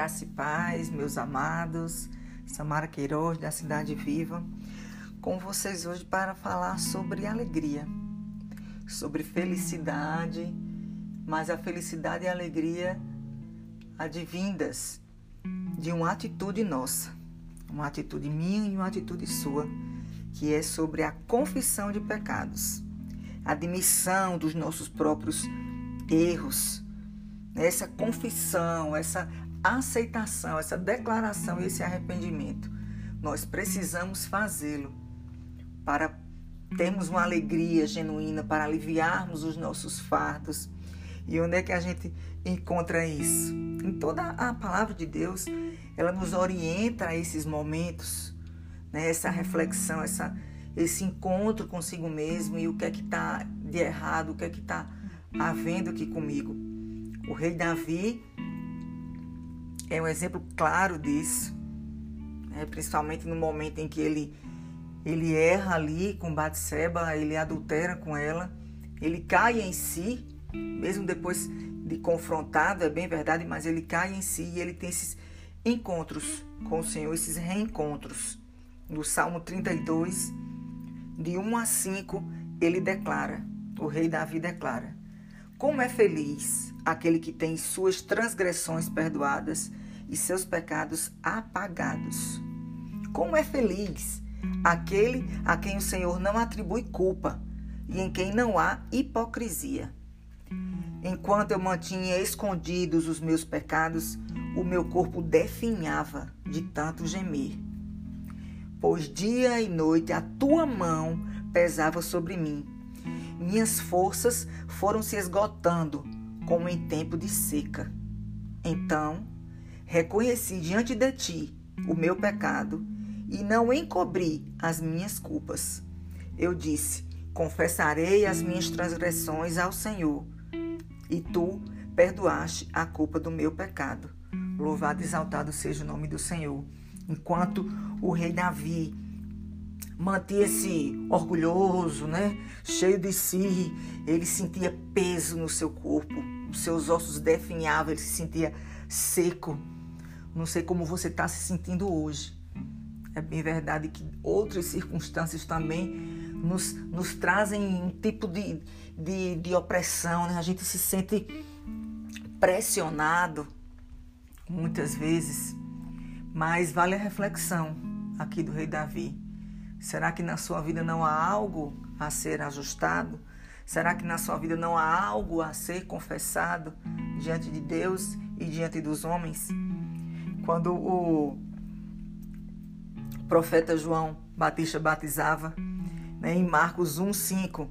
Graça e paz, meus amados. Samara Queiroz, da Cidade Viva, com vocês hoje para falar sobre alegria, sobre felicidade, mas a felicidade e a alegria advindas de uma atitude nossa, uma atitude minha e uma atitude sua, que é sobre a confissão de pecados, a admissão dos nossos próprios erros, essa confissão, essa aceitação, essa declaração esse arrependimento. Nós precisamos fazê-lo para termos uma alegria genuína, para aliviarmos os nossos fardos. E onde é que a gente encontra isso? Em toda a palavra de Deus, ela nos orienta a esses momentos, né? essa reflexão, essa, esse encontro consigo mesmo e o que é que está de errado, o que é que está havendo aqui comigo. O rei Davi é um exemplo claro disso, né? principalmente no momento em que ele, ele erra ali com Batseba, ele adultera com ela, ele cai em si, mesmo depois de confrontado, é bem verdade, mas ele cai em si e ele tem esses encontros com o Senhor, esses reencontros. No Salmo 32, de 1 a 5, ele declara, o rei Davi declara: Como é feliz aquele que tem suas transgressões perdoadas e seus pecados apagados. Como é feliz aquele a quem o Senhor não atribui culpa e em quem não há hipocrisia. Enquanto eu mantinha escondidos os meus pecados, o meu corpo definhava de tanto gemer. Pois dia e noite a tua mão pesava sobre mim. Minhas forças foram se esgotando como em tempo de seca. Então reconheci diante de ti o meu pecado e não encobri as minhas culpas. Eu disse: Confessarei as minhas transgressões ao Senhor, e tu perdoaste a culpa do meu pecado. Louvado e exaltado seja o nome do Senhor. Enquanto o rei Davi mantinha-se orgulhoso, né? cheio de si, ele sentia peso no seu corpo, os seus ossos definhavam, ele se sentia seco. Não sei como você está se sentindo hoje. É bem verdade que outras circunstâncias também nos, nos trazem um tipo de, de, de opressão, né? A gente se sente pressionado muitas vezes, mas vale a reflexão aqui do rei Davi. Será que na sua vida não há algo a ser ajustado? Será que na sua vida não há algo a ser confessado diante de Deus e diante dos homens? Quando o profeta João Batista batizava, né, em Marcos 1,5,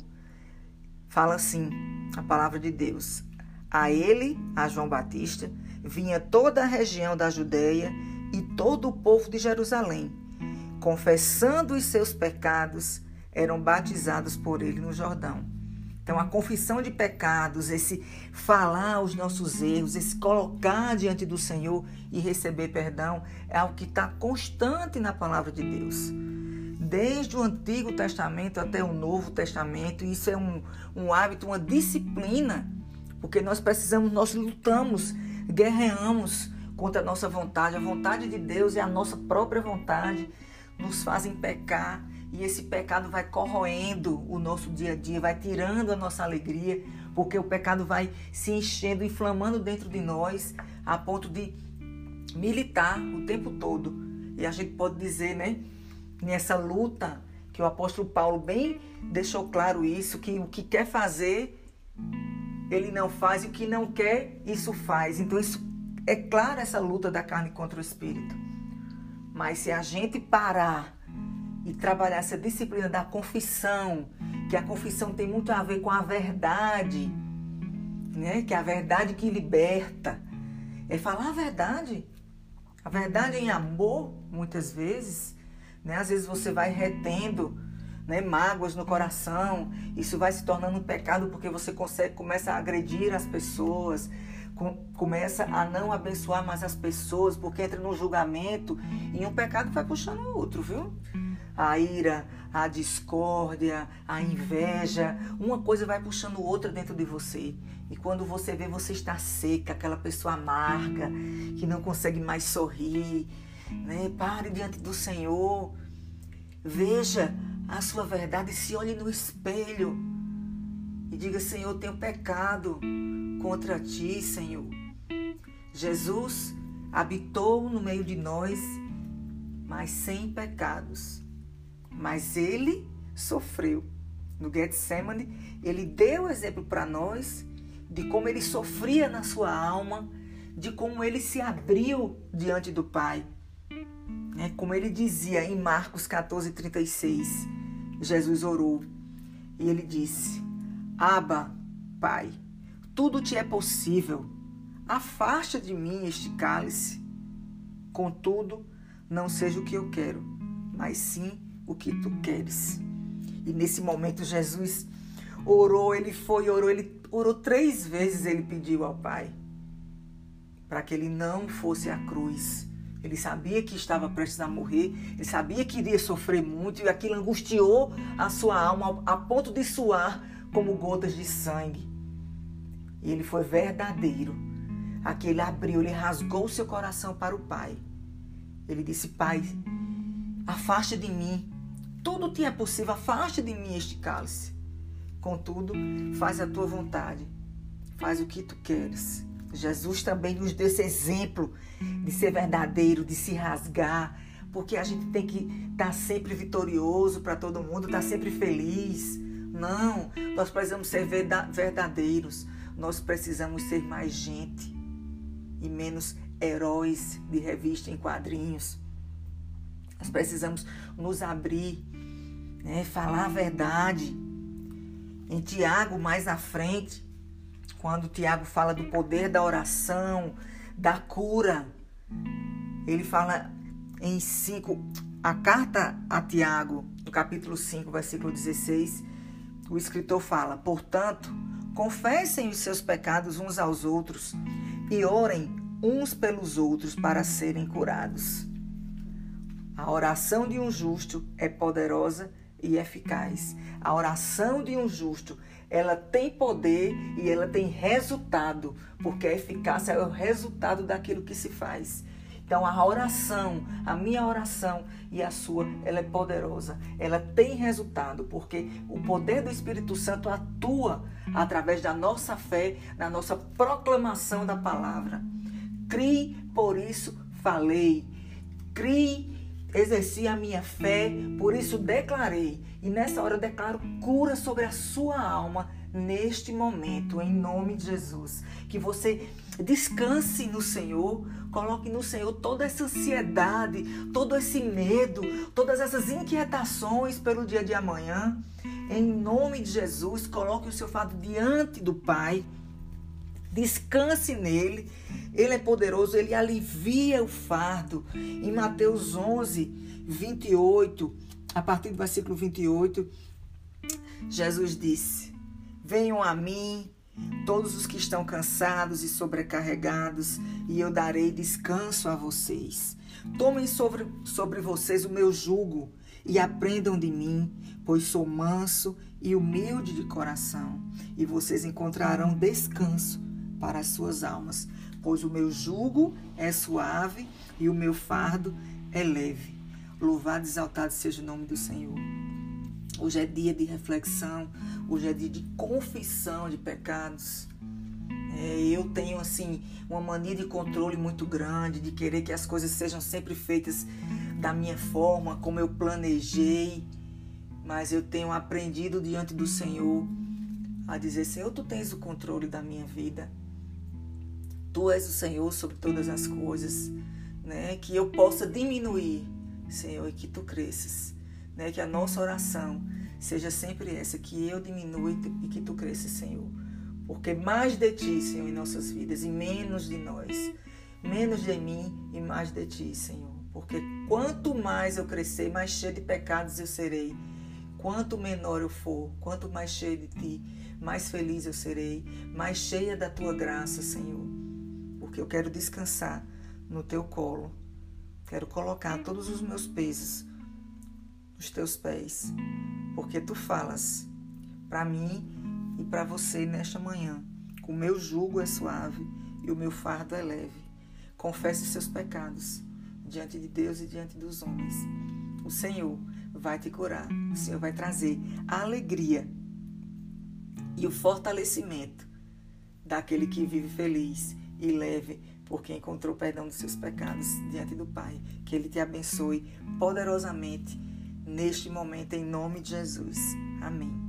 fala assim: a palavra de Deus. A ele, a João Batista, vinha toda a região da Judéia e todo o povo de Jerusalém, confessando os seus pecados, eram batizados por ele no Jordão. Então, a confissão de pecados, esse falar os nossos erros, esse colocar diante do Senhor e receber perdão, é algo que está constante na palavra de Deus. Desde o Antigo Testamento até o Novo Testamento, isso é um, um hábito, uma disciplina, porque nós precisamos, nós lutamos, guerreamos contra a nossa vontade. A vontade de Deus é a nossa própria vontade, nos fazem pecar e esse pecado vai corroendo o nosso dia a dia, vai tirando a nossa alegria, porque o pecado vai se enchendo, inflamando dentro de nós, a ponto de militar o tempo todo. E a gente pode dizer, né, nessa luta, que o apóstolo Paulo bem deixou claro isso, que o que quer fazer, ele não faz, e o que não quer, isso faz. Então, isso é claro essa luta da carne contra o espírito. Mas se a gente parar e trabalhar essa disciplina da confissão, que a confissão tem muito a ver com a verdade, né? Que é a verdade que liberta. É falar a verdade. A verdade em amor, muitas vezes, né? Às vezes você vai retendo, né, mágoas no coração. Isso vai se tornando um pecado porque você consegue começa a agredir as pessoas, com, começa a não abençoar mais as pessoas, porque entra no julgamento e um pecado vai puxando o outro, viu? a ira, a discórdia, a inveja, uma coisa vai puxando outra dentro de você. E quando você vê, você está seca, aquela pessoa amarga, que não consegue mais sorrir. Né? Pare diante do Senhor. Veja a sua verdade, se olhe no espelho e diga: Senhor, tenho pecado contra ti, Senhor. Jesus habitou no meio de nós, mas sem pecados. Mas ele sofreu. No Getsemane, ele deu exemplo para nós de como ele sofria na sua alma, de como ele se abriu diante do Pai. É como ele dizia em Marcos 14, 36, Jesus orou e ele disse: Aba, Pai, tudo te é possível. Afasta de mim este cálice. Contudo, não seja o que eu quero, mas sim o que tu queres. E nesse momento Jesus orou, ele foi, orou, ele orou três vezes, ele pediu ao Pai para que ele não fosse à cruz. Ele sabia que estava prestes a morrer, ele sabia que iria sofrer muito e aquilo angustiou a sua alma a ponto de suar como gotas de sangue. E ele foi verdadeiro. Aqui ele abriu, ele rasgou seu coração para o Pai. Ele disse: Pai, afaste de mim. Tudo te é possível, afaste de mim este cálice. Contudo, faz a tua vontade, faz o que tu queres. Jesus também nos deu esse exemplo de ser verdadeiro, de se rasgar, porque a gente tem que estar sempre vitorioso para todo mundo, estar sempre feliz. Não, nós precisamos ser verdadeiros, nós precisamos ser mais gente e menos heróis de revista em quadrinhos. Nós precisamos nos abrir, né, falar a verdade. Em Tiago, mais à frente, quando Tiago fala do poder da oração, da cura, ele fala em 5, a carta a Tiago, no capítulo 5, versículo 16, o escritor fala: Portanto, confessem os seus pecados uns aos outros e orem uns pelos outros para serem curados. A oração de um justo é poderosa e eficaz. A oração de um justo, ela tem poder e ela tem resultado, porque a eficácia é o resultado daquilo que se faz. Então a oração, a minha oração e a sua, ela é poderosa. Ela tem resultado, porque o poder do Espírito Santo atua através da nossa fé, na nossa proclamação da palavra. Crie, por isso falei. Crie, exerci a minha fé, por isso declarei. E nessa hora eu declaro cura sobre a sua alma neste momento, em nome de Jesus. Que você descanse no Senhor, coloque no Senhor toda essa ansiedade, todo esse medo, todas essas inquietações pelo dia de amanhã. Em nome de Jesus, coloque o seu fardo diante do Pai. Descanse nele ele é poderoso, ele alivia o fardo. Em Mateus 11, 28, a partir do versículo 28, Jesus disse: Venham a mim, todos os que estão cansados e sobrecarregados, e eu darei descanso a vocês. Tomem sobre, sobre vocês o meu jugo e aprendam de mim, pois sou manso e humilde de coração, e vocês encontrarão descanso para as suas almas, pois o meu jugo é suave e o meu fardo é leve. Louvado e exaltado seja o nome do Senhor. Hoje é dia de reflexão, hoje é dia de confissão de pecados. É, eu tenho assim uma mania de controle muito grande, de querer que as coisas sejam sempre feitas da minha forma, como eu planejei. Mas eu tenho aprendido diante do Senhor a dizer: Senhor, tu tens o controle da minha vida. Tu és o Senhor sobre todas as coisas, né? Que eu possa diminuir, Senhor, e que tu cresças, né? Que a nossa oração seja sempre essa, que eu diminua e que tu cresças, Senhor. Porque mais de ti, Senhor, em nossas vidas e menos de nós. Menos de mim e mais de ti, Senhor. Porque quanto mais eu crescer, mais cheio de pecados eu serei. Quanto menor eu for, quanto mais cheio de ti, mais feliz eu serei, mais cheia da tua graça, Senhor porque eu quero descansar no teu colo. Quero colocar todos os meus pesos os teus pés, porque tu falas para mim e para você nesta manhã. O meu jugo é suave e o meu fardo é leve. Confesse seus pecados diante de Deus e diante dos homens. O Senhor vai te curar. O Senhor vai trazer a alegria e o fortalecimento daquele que vive feliz e leve, porque encontrou perdão dos seus pecados diante do Pai. Que Ele te abençoe poderosamente neste momento, em nome de Jesus. Amém.